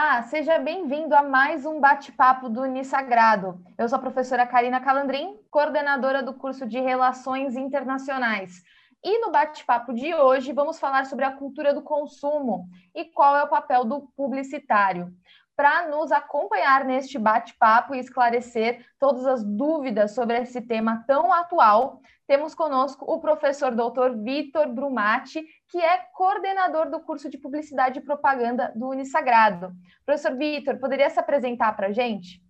Olá, seja bem-vindo a mais um bate-papo do Unisagrado. Eu sou a professora Karina Calandrin, coordenadora do curso de Relações Internacionais. E no bate-papo de hoje vamos falar sobre a cultura do consumo e qual é o papel do publicitário. Para nos acompanhar neste bate-papo e esclarecer todas as dúvidas sobre esse tema tão atual, temos conosco o professor doutor Vitor Brumati, que é coordenador do curso de Publicidade e Propaganda do Unisagrado. Professor Vitor, poderia se apresentar para a gente?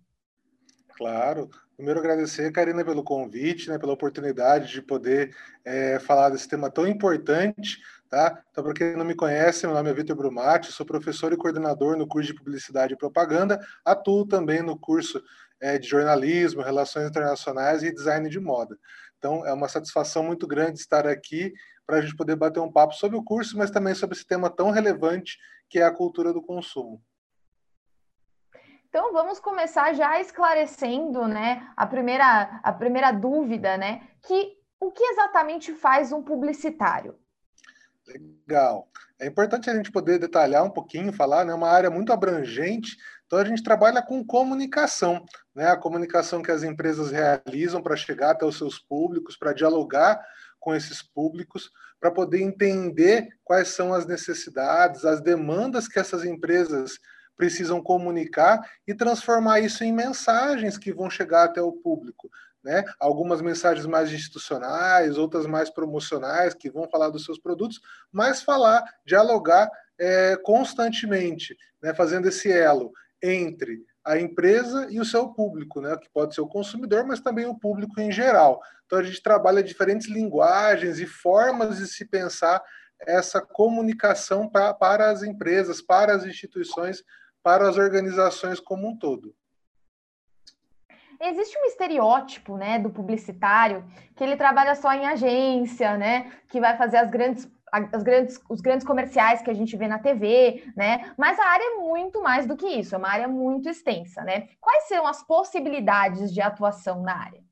Claro. Primeiro, agradecer, Karina, pelo convite, né, pela oportunidade de poder é, falar desse tema tão importante. Tá? Então, para quem não me conhece, meu nome é Vitor Brumati, sou professor e coordenador no curso de Publicidade e Propaganda, atuo também no curso é, de Jornalismo, Relações Internacionais e Design de Moda. Então, é uma satisfação muito grande estar aqui para a gente poder bater um papo sobre o curso, mas também sobre esse tema tão relevante que é a cultura do consumo. Então vamos começar já esclarecendo, né, a primeira a primeira dúvida, né, que o que exatamente faz um publicitário? Legal. É importante a gente poder detalhar um pouquinho, falar, né, uma área muito abrangente então a gente trabalha com comunicação, né? A comunicação que as empresas realizam para chegar até os seus públicos, para dialogar com esses públicos, para poder entender quais são as necessidades, as demandas que essas empresas precisam comunicar e transformar isso em mensagens que vão chegar até o público. Né? Algumas mensagens mais institucionais, outras mais promocionais, que vão falar dos seus produtos, mas falar, dialogar é, constantemente, né? fazendo esse elo entre a empresa e o seu público, né? que pode ser o consumidor, mas também o público em geral. Então a gente trabalha diferentes linguagens e formas de se pensar essa comunicação pra, para as empresas, para as instituições, para as organizações como um todo. Existe um estereótipo, né, do publicitário que ele trabalha só em agência, né, que vai fazer as grandes as grandes, os grandes comerciais que a gente vê na TV, né? Mas a área é muito mais do que isso, é uma área muito extensa, né? Quais são as possibilidades de atuação na área?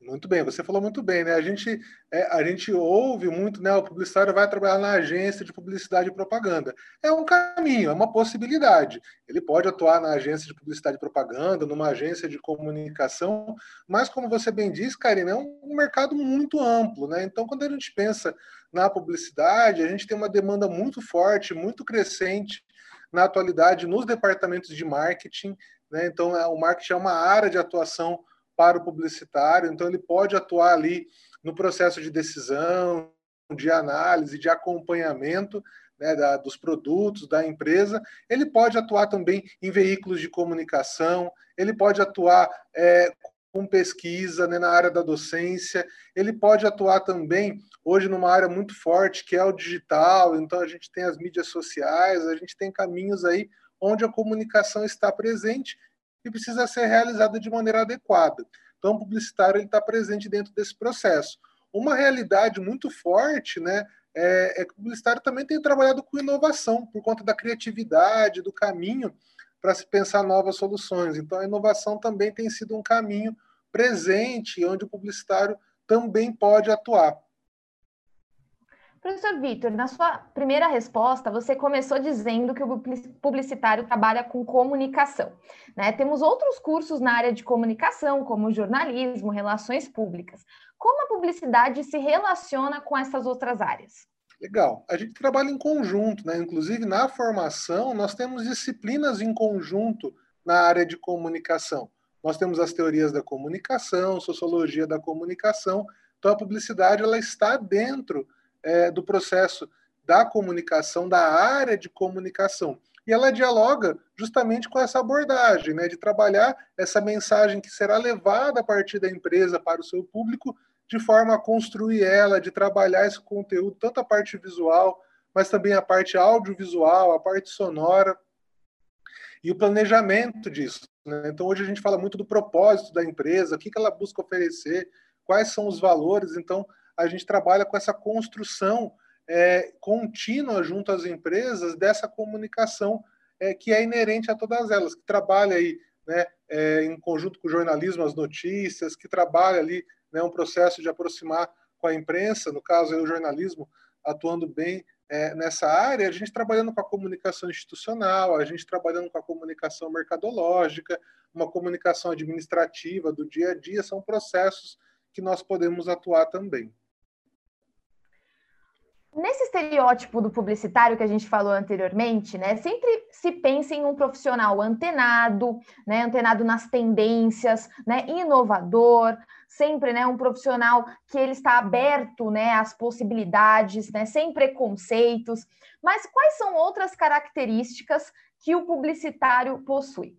Muito bem, você falou muito bem, né? A gente, é, a gente ouve muito, né? O publicitário vai trabalhar na agência de publicidade e propaganda. É um caminho, é uma possibilidade. Ele pode atuar na agência de publicidade e propaganda, numa agência de comunicação, mas como você bem disse, Karina, é um, um mercado muito amplo, né? Então, quando a gente pensa na publicidade, a gente tem uma demanda muito forte, muito crescente na atualidade nos departamentos de marketing, né? Então, é, o marketing é uma área de atuação para o publicitário, então ele pode atuar ali no processo de decisão, de análise, de acompanhamento né, da, dos produtos da empresa. Ele pode atuar também em veículos de comunicação, ele pode atuar é, com pesquisa né, na área da docência, ele pode atuar também hoje numa área muito forte que é o digital, então a gente tem as mídias sociais, a gente tem caminhos aí onde a comunicação está presente e precisa ser realizada de maneira adequada. Então, o publicitário está presente dentro desse processo. Uma realidade muito forte né, é, é, que o publicitário também tem trabalhado com inovação, por conta da criatividade, do caminho para se pensar novas soluções. Então, a inovação também tem sido um caminho presente, onde o publicitário também pode atuar. Professor Vitor, na sua primeira resposta, você começou dizendo que o publicitário trabalha com comunicação. Né? Temos outros cursos na área de comunicação, como jornalismo, relações públicas. Como a publicidade se relaciona com essas outras áreas? Legal. A gente trabalha em conjunto, né? Inclusive, na formação, nós temos disciplinas em conjunto na área de comunicação. Nós temos as teorias da comunicação, sociologia da comunicação. Então, a publicidade ela está dentro é, do processo da comunicação, da área de comunicação. E ela dialoga justamente com essa abordagem, né, de trabalhar essa mensagem que será levada a partir da empresa para o seu público, de forma a construir ela, de trabalhar esse conteúdo, tanto a parte visual, mas também a parte audiovisual, a parte sonora e o planejamento disso. Né? Então, hoje a gente fala muito do propósito da empresa, o que, que ela busca oferecer, quais são os valores. Então, a gente trabalha com essa construção é, contínua junto às empresas dessa comunicação é, que é inerente a todas elas, que trabalha aí né, é, em conjunto com o jornalismo, as notícias, que trabalha ali né, um processo de aproximar com a imprensa, no caso aí, o jornalismo atuando bem é, nessa área, a gente trabalhando com a comunicação institucional, a gente trabalhando com a comunicação mercadológica, uma comunicação administrativa do dia a dia, são processos que nós podemos atuar também. Nesse estereótipo do publicitário que a gente falou anteriormente, né, sempre se pensa em um profissional antenado, né, antenado nas tendências, né, inovador, sempre, né, um profissional que ele está aberto, né, às possibilidades, né, sem preconceitos. Mas quais são outras características que o publicitário possui?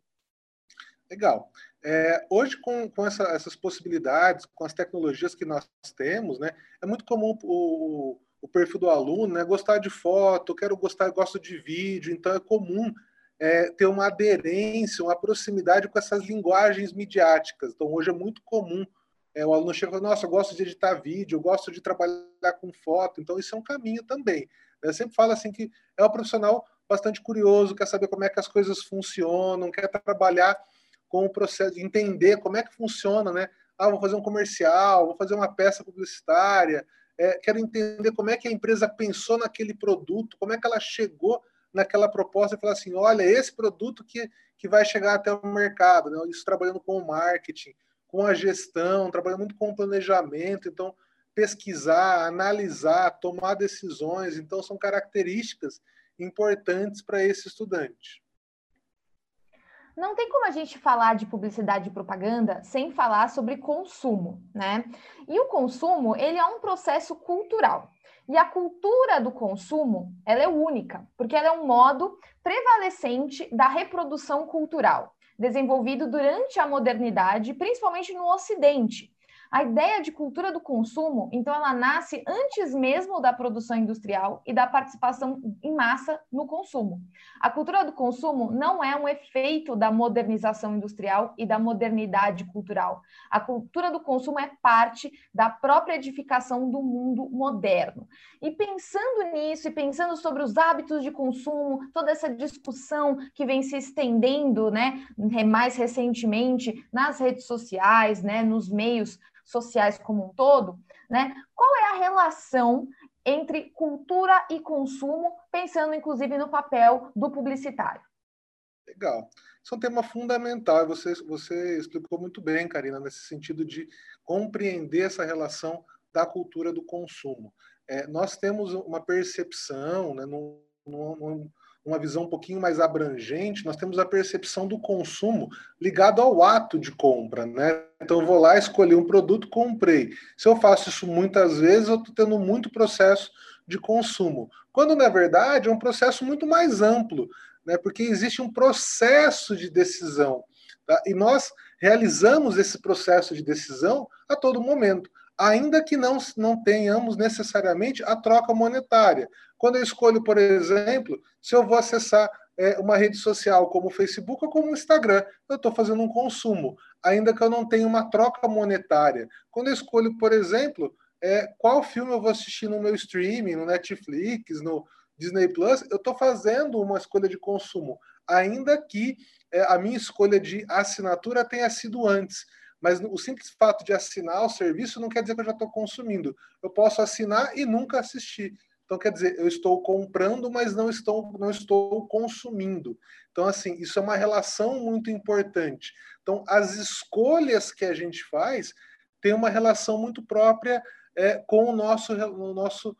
Legal. É, hoje, com, com essa, essas possibilidades, com as tecnologias que nós temos, né, é muito comum o, o perfil do aluno, né? Gostar de foto, quero gostar, gosto de vídeo, então é comum é, ter uma aderência, uma proximidade com essas linguagens midiáticas. Então hoje é muito comum é, o aluno chega e fala, nossa, eu gosto de editar vídeo, eu gosto de trabalhar com foto, então isso é um caminho também. Eu sempre falo assim que é um profissional bastante curioso, quer saber como é que as coisas funcionam, quer trabalhar com o processo, entender como é que funciona, né? Ah, vou fazer um comercial, vou fazer uma peça publicitária, é, quero entender como é que a empresa pensou naquele produto, como é que ela chegou naquela proposta e falar assim, olha, esse produto que, que vai chegar até o mercado, né? isso trabalhando com o marketing, com a gestão, trabalhando muito com o planejamento, então pesquisar, analisar, tomar decisões, então são características importantes para esse estudante não tem como a gente falar de publicidade e propaganda sem falar sobre consumo, né? E o consumo, ele é um processo cultural. E a cultura do consumo, ela é única, porque ela é um modo prevalecente da reprodução cultural, desenvolvido durante a modernidade, principalmente no Ocidente, a ideia de cultura do consumo, então, ela nasce antes mesmo da produção industrial e da participação em massa no consumo. A cultura do consumo não é um efeito da modernização industrial e da modernidade cultural. A cultura do consumo é parte da própria edificação do mundo moderno. E pensando nisso e pensando sobre os hábitos de consumo, toda essa discussão que vem se estendendo, né, mais recentemente nas redes sociais, né, nos meios sociais como um todo, né? Qual é a relação entre cultura e consumo, pensando inclusive no papel do publicitário? Legal. Isso é um tema fundamental. Você, você explicou muito bem, Karina, nesse sentido de compreender essa relação da cultura do consumo. É, nós temos uma percepção, né, num, num, uma visão um pouquinho mais abrangente, nós temos a percepção do consumo ligado ao ato de compra, né? Então eu vou lá, escolhi um produto, comprei. Se eu faço isso muitas vezes, eu estou tendo muito processo de consumo. Quando na verdade é um processo muito mais amplo, né? Porque existe um processo de decisão. Tá? E nós realizamos esse processo de decisão a todo momento ainda que não, não tenhamos necessariamente a troca monetária. Quando eu escolho, por exemplo, se eu vou acessar é, uma rede social como o Facebook ou como o Instagram, eu estou fazendo um consumo, ainda que eu não tenha uma troca monetária. Quando eu escolho, por exemplo, é, qual filme eu vou assistir no meu streaming, no Netflix, no Disney Plus, eu estou fazendo uma escolha de consumo, ainda que é, a minha escolha de assinatura tenha sido antes. Mas o simples fato de assinar o serviço não quer dizer que eu já estou consumindo. Eu posso assinar e nunca assistir. Então, quer dizer, eu estou comprando, mas não estou, não estou consumindo. Então, assim, isso é uma relação muito importante. Então, as escolhas que a gente faz têm uma relação muito própria é, com o nosso, o nosso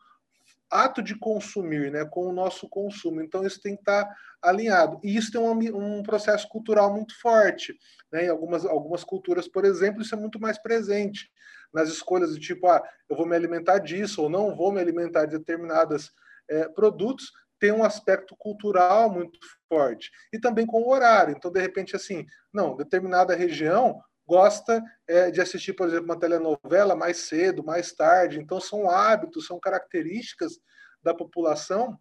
ato de consumir, né, com o nosso consumo. Então, isso tem que estar alinhado. E isso tem um, um processo cultural muito forte. Né? Em algumas, algumas culturas, por exemplo, isso é muito mais presente nas escolhas do tipo, ah, eu vou me alimentar disso ou não vou me alimentar de determinados é, produtos, tem um aspecto cultural muito forte. E também com o horário. Então, de repente, assim, não, determinada região gosta é, de assistir, por exemplo, uma telenovela mais cedo, mais tarde. Então, são hábitos, são características da população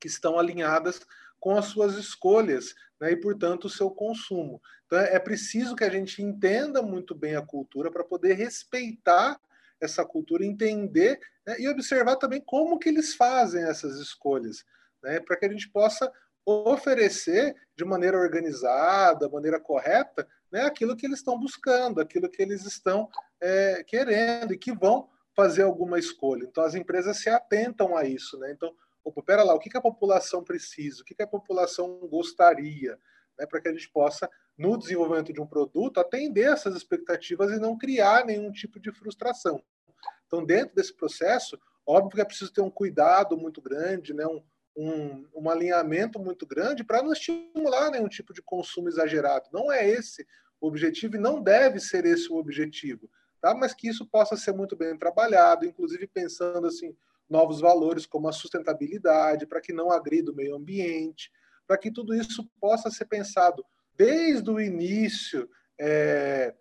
que estão alinhadas com as suas escolhas né, e, portanto, o seu consumo. Então, é preciso que a gente entenda muito bem a cultura para poder respeitar essa cultura, entender né, e observar também como que eles fazem essas escolhas, né, para que a gente possa oferecer de maneira organizada, maneira correta, né, aquilo que eles estão buscando, aquilo que eles estão é, querendo e que vão fazer alguma escolha. Então, as empresas se atentam a isso. Né? Então, opa, pera lá, o que, que a população precisa, o que, que a população gostaria, né, para que a gente possa, no desenvolvimento de um produto, atender essas expectativas e não criar nenhum tipo de frustração. Então, dentro desse processo, óbvio que é preciso ter um cuidado muito grande, né, um, um, um alinhamento muito grande para não estimular nenhum tipo de consumo exagerado. Não é esse o objetivo e não deve ser esse o objetivo, tá? mas que isso possa ser muito bem trabalhado, inclusive pensando assim novos valores como a sustentabilidade, para que não agrida o meio ambiente, para que tudo isso possa ser pensado desde o início é,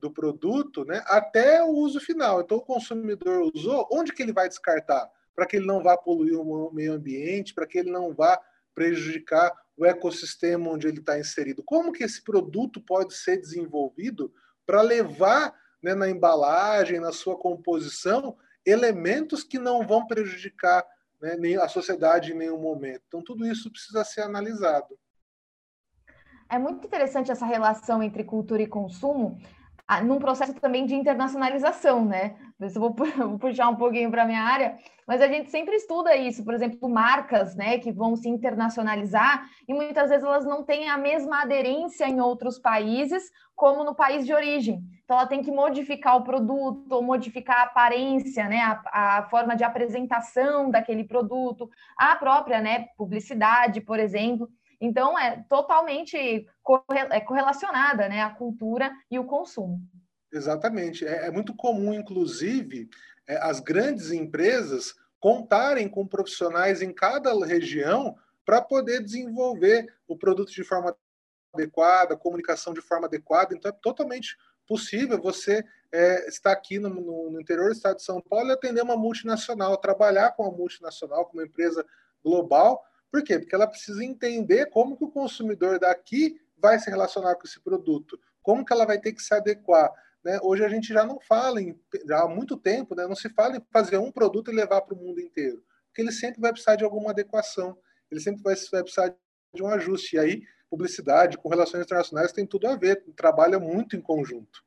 do produto né, até o uso final. Então, o consumidor usou, onde que ele vai descartar? Para que ele não vá poluir o meio ambiente, para que ele não vá prejudicar o ecossistema onde ele está inserido. Como que esse produto pode ser desenvolvido para levar né, na embalagem, na sua composição, elementos que não vão prejudicar né, a sociedade em nenhum momento. Então, tudo isso precisa ser analisado. É muito interessante essa relação entre cultura e consumo, num processo também de internacionalização, né? Vou puxar um pouquinho para a minha área, mas a gente sempre estuda isso, por exemplo, marcas, né, que vão se internacionalizar e muitas vezes elas não têm a mesma aderência em outros países como no país de origem. Então, ela tem que modificar o produto, ou modificar a aparência, né, a, a forma de apresentação daquele produto, a própria, né, publicidade, por exemplo. Então, é totalmente é correlacionada né, a cultura e o consumo. Exatamente. É, é muito comum, inclusive, é, as grandes empresas contarem com profissionais em cada região para poder desenvolver o produto de forma adequada, a comunicação de forma adequada. Então, é totalmente possível você é, estar aqui no, no, interior do estado de São Paulo e atender uma multinacional, trabalhar com uma multinacional, com uma empresa global, por quê? Porque ela precisa entender como que o consumidor daqui vai se relacionar com esse produto, como que ela vai ter que se adequar. Né? Hoje a gente já não fala, em, já há muito tempo, né? não se fala em fazer um produto e levar para o mundo inteiro, porque ele sempre vai precisar de alguma adequação, ele sempre vai, vai precisar de um ajuste. E aí, publicidade com relações internacionais tem tudo a ver, trabalha muito em conjunto.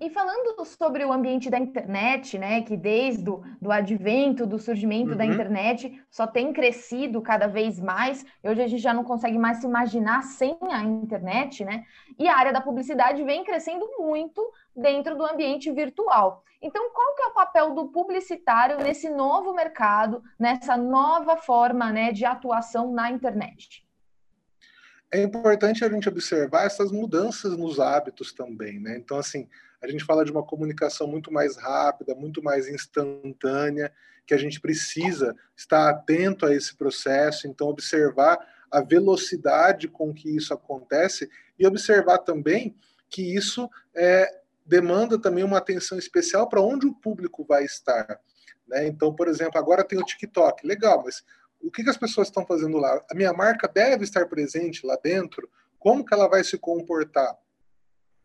E falando sobre o ambiente da internet, né, que desde o do advento, do surgimento uhum. da internet, só tem crescido cada vez mais. Hoje a gente já não consegue mais se imaginar sem a internet, né? E a área da publicidade vem crescendo muito dentro do ambiente virtual. Então, qual que é o papel do publicitário nesse novo mercado, nessa nova forma, né, de atuação na internet? É importante a gente observar essas mudanças nos hábitos também, né? Então, assim, a gente fala de uma comunicação muito mais rápida, muito mais instantânea, que a gente precisa estar atento a esse processo, então observar a velocidade com que isso acontece e observar também que isso é, demanda também uma atenção especial para onde o público vai estar. Né? Então, por exemplo, agora tem o TikTok, legal, mas o que, que as pessoas estão fazendo lá? A minha marca deve estar presente lá dentro? Como que ela vai se comportar?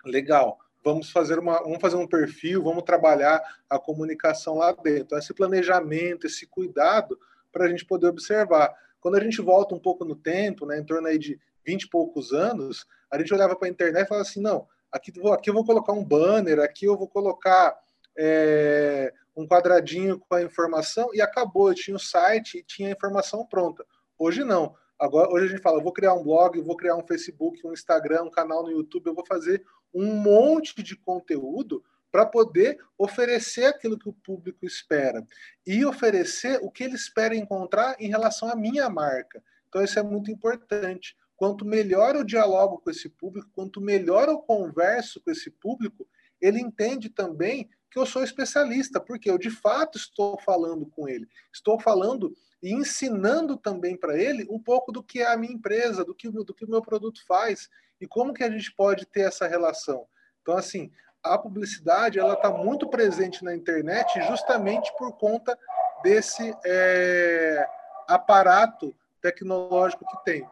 Legal vamos fazer uma, vamos fazer um perfil, vamos trabalhar a comunicação lá dentro. Esse planejamento, esse cuidado para a gente poder observar. Quando a gente volta um pouco no tempo, né, em torno aí de 20 e poucos anos, a gente olhava para a internet e falava assim, não, aqui, aqui eu vou colocar um banner, aqui eu vou colocar é, um quadradinho com a informação e acabou. Eu tinha o site e tinha a informação pronta. Hoje não. Agora, hoje a gente fala, vou criar um blog, vou criar um Facebook, um Instagram, um canal no YouTube, eu vou fazer um monte de conteúdo para poder oferecer aquilo que o público espera e oferecer o que ele espera encontrar em relação à minha marca. Então isso é muito importante. Quanto melhor eu dialogo com esse público, quanto melhor eu converso com esse público, ele entende também que eu sou especialista, porque eu de fato estou falando com ele, estou falando e ensinando também para ele um pouco do que é a minha empresa, do que, do que o meu produto faz e como que a gente pode ter essa relação. Então, assim, a publicidade ela está muito presente na internet justamente por conta desse é, aparato tecnológico que tem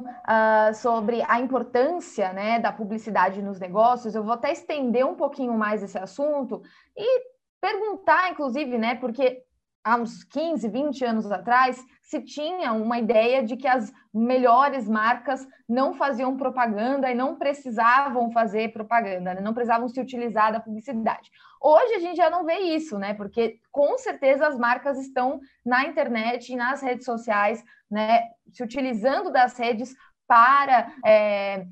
uh, sobre a importância né, da publicidade nos negócios, eu vou até estender um pouquinho mais esse assunto e perguntar, inclusive, né, porque há uns 15, 20 anos atrás, se tinha uma ideia de que as melhores marcas não faziam propaganda e não precisavam fazer propaganda, né? não precisavam se utilizar da publicidade. Hoje a gente já não vê isso, né? Porque com certeza as marcas estão na internet e nas redes sociais, né? Se utilizando das redes para é,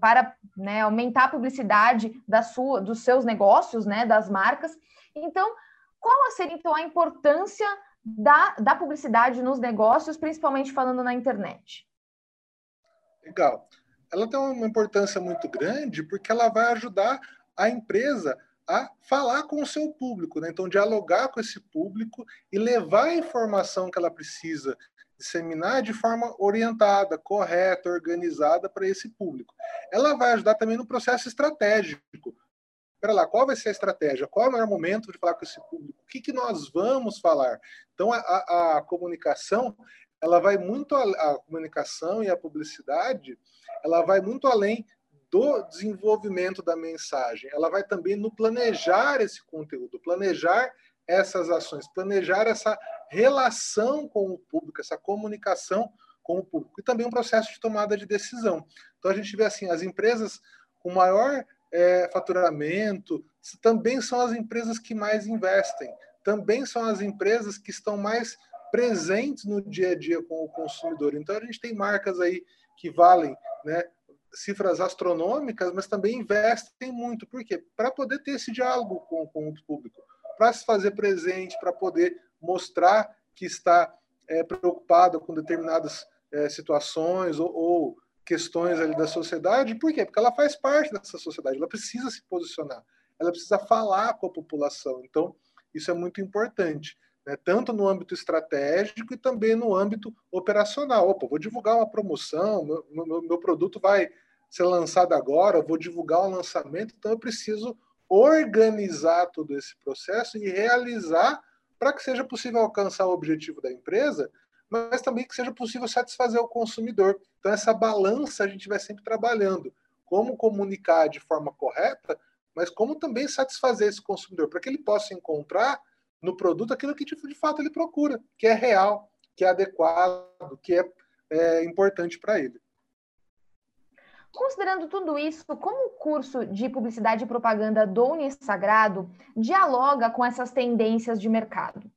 para né, aumentar a publicidade da sua, dos seus negócios, né? Das marcas. Então qual seria, então, a importância da, da publicidade nos negócios, principalmente falando na internet? Legal. Ela tem uma importância muito grande porque ela vai ajudar a empresa a falar com o seu público, né? então dialogar com esse público e levar a informação que ela precisa disseminar de forma orientada, correta, organizada para esse público. Ela vai ajudar também no processo estratégico, Espera lá, qual vai ser a estratégia? Qual é o melhor momento de falar com esse público? O que, que nós vamos falar? Então, a, a, a comunicação, ela vai muito a, a comunicação e a publicidade, ela vai muito além do desenvolvimento da mensagem. Ela vai também no planejar esse conteúdo, planejar essas ações, planejar essa relação com o público, essa comunicação com o público e também um processo de tomada de decisão. Então a gente vê assim, as empresas com maior é, faturamento, também são as empresas que mais investem, também são as empresas que estão mais presentes no dia a dia com o consumidor. Então a gente tem marcas aí que valem né, cifras astronômicas, mas também investem muito. Por quê? Para poder ter esse diálogo com, com o público, para se fazer presente, para poder mostrar que está é, preocupado com determinadas é, situações ou, ou questões ali da sociedade. Por quê? Porque ela faz parte dessa sociedade, ela precisa se posicionar, ela precisa falar com a população. Então, isso é muito importante, né? tanto no âmbito estratégico e também no âmbito operacional. Opa, vou divulgar uma promoção, meu, meu, meu produto vai ser lançado agora, vou divulgar um lançamento, então eu preciso organizar todo esse processo e realizar para que seja possível alcançar o objetivo da empresa mas também que seja possível satisfazer o consumidor. Então, essa balança a gente vai sempre trabalhando. Como comunicar de forma correta, mas como também satisfazer esse consumidor, para que ele possa encontrar no produto aquilo que de, fato ele procura, que é real, que é adequado, que é, é importante para ele. Considerando tudo isso, como o curso de publicidade e propaganda do Unisagrado dialoga com essas tendências de mercado?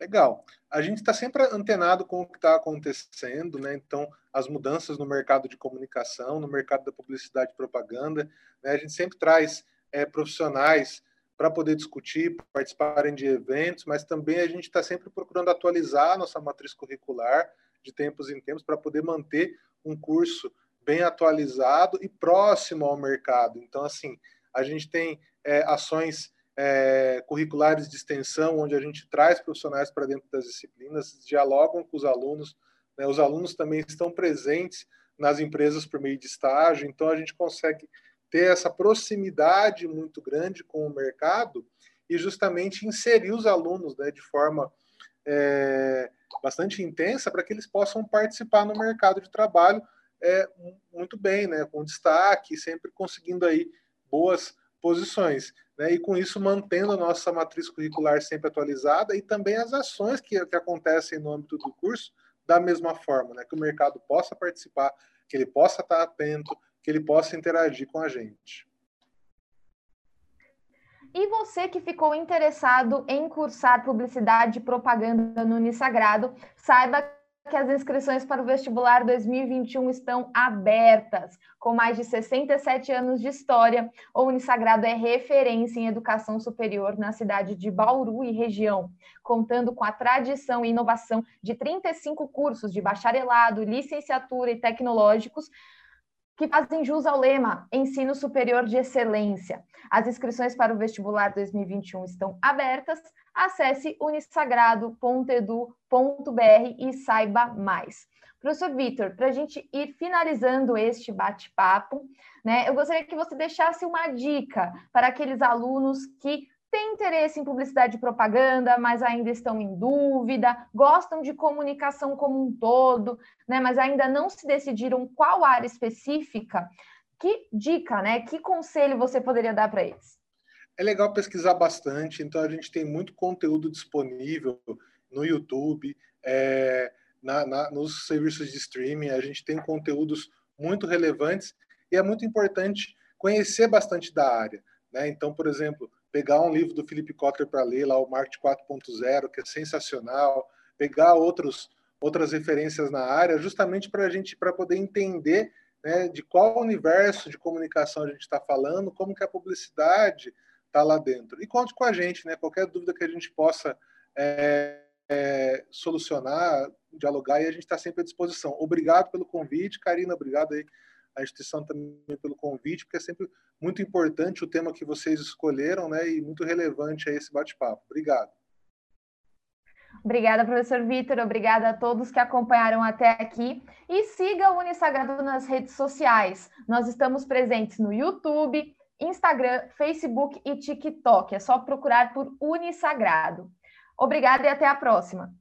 Legal. A gente está sempre antenado com o que está acontecendo, né? Então, as mudanças no mercado de comunicação, no mercado da publicidade e propaganda, né? A gente sempre traz é, profissionais para poder discutir, participarem de eventos, mas também a gente está sempre procurando atualizar a nossa matriz curricular de tempos em tempos para poder manter um curso bem atualizado e próximo ao mercado. Então, assim, a gente tem é, ações é, curriculares de extensão, onde a gente traz profissionais para dentro das disciplinas, dialogam com os alunos, né? os alunos também estão presentes nas empresas por meio de estágio, então a gente consegue ter essa proximidade muito grande com o mercado e justamente inserir os alunos né, de forma é, bastante intensa para que eles possam participar no mercado de trabalho é, muito bem, né, com destaque, sempre conseguindo aí boas posições, né? e com isso mantendo a nossa matriz curricular sempre atualizada e também as ações que, que acontecem no âmbito do curso da mesma forma, né? que o mercado possa participar, que ele possa estar atento, que ele possa interagir com a gente. E você que ficou interessado em cursar publicidade e propaganda no Unisagrado, saiba que as inscrições para o vestibular 2021 estão abertas. Com mais de 67 anos de história, o Unisagrado é referência em educação superior na cidade de Bauru e região, contando com a tradição e inovação de 35 cursos de bacharelado, licenciatura e tecnológicos, que fazem jus ao lema Ensino Superior de Excelência. As inscrições para o vestibular 2021 estão abertas. Acesse unisagrado.edu.br e saiba mais. Professor Vitor, para a gente ir finalizando este bate-papo, né, eu gostaria que você deixasse uma dica para aqueles alunos que têm interesse em publicidade e propaganda, mas ainda estão em dúvida, gostam de comunicação como um todo, né, mas ainda não se decidiram qual área específica. Que dica, né? Que conselho você poderia dar para eles? É legal pesquisar bastante, então a gente tem muito conteúdo disponível no YouTube, é, na, na, nos serviços de streaming, a gente tem conteúdos muito relevantes e é muito importante conhecer bastante da área. Né? Então, por exemplo, pegar um livro do Philip Kotler para ler, lá o Marketing 4.0, que é sensacional, pegar outros, outras referências na área, justamente para a gente para poder entender né, de qual universo de comunicação a gente está falando, como que a publicidade está lá dentro. E conte com a gente, né? Qualquer dúvida que a gente possa é, é, solucionar, dialogar, e a gente está sempre à disposição. Obrigado pelo convite, Karina, obrigado aí à instituição também pelo convite, porque é sempre muito importante o tema que vocês escolheram, né, e muito relevante a esse bate-papo. Obrigado. Obrigada, professor Vitor. Obrigada a todos que acompanharam até aqui. E siga o Unisagrado nas redes sociais. Nós estamos presentes no YouTube, Instagram, Facebook e TikTok. É só procurar por Unisagrado. Obrigada e até a próxima.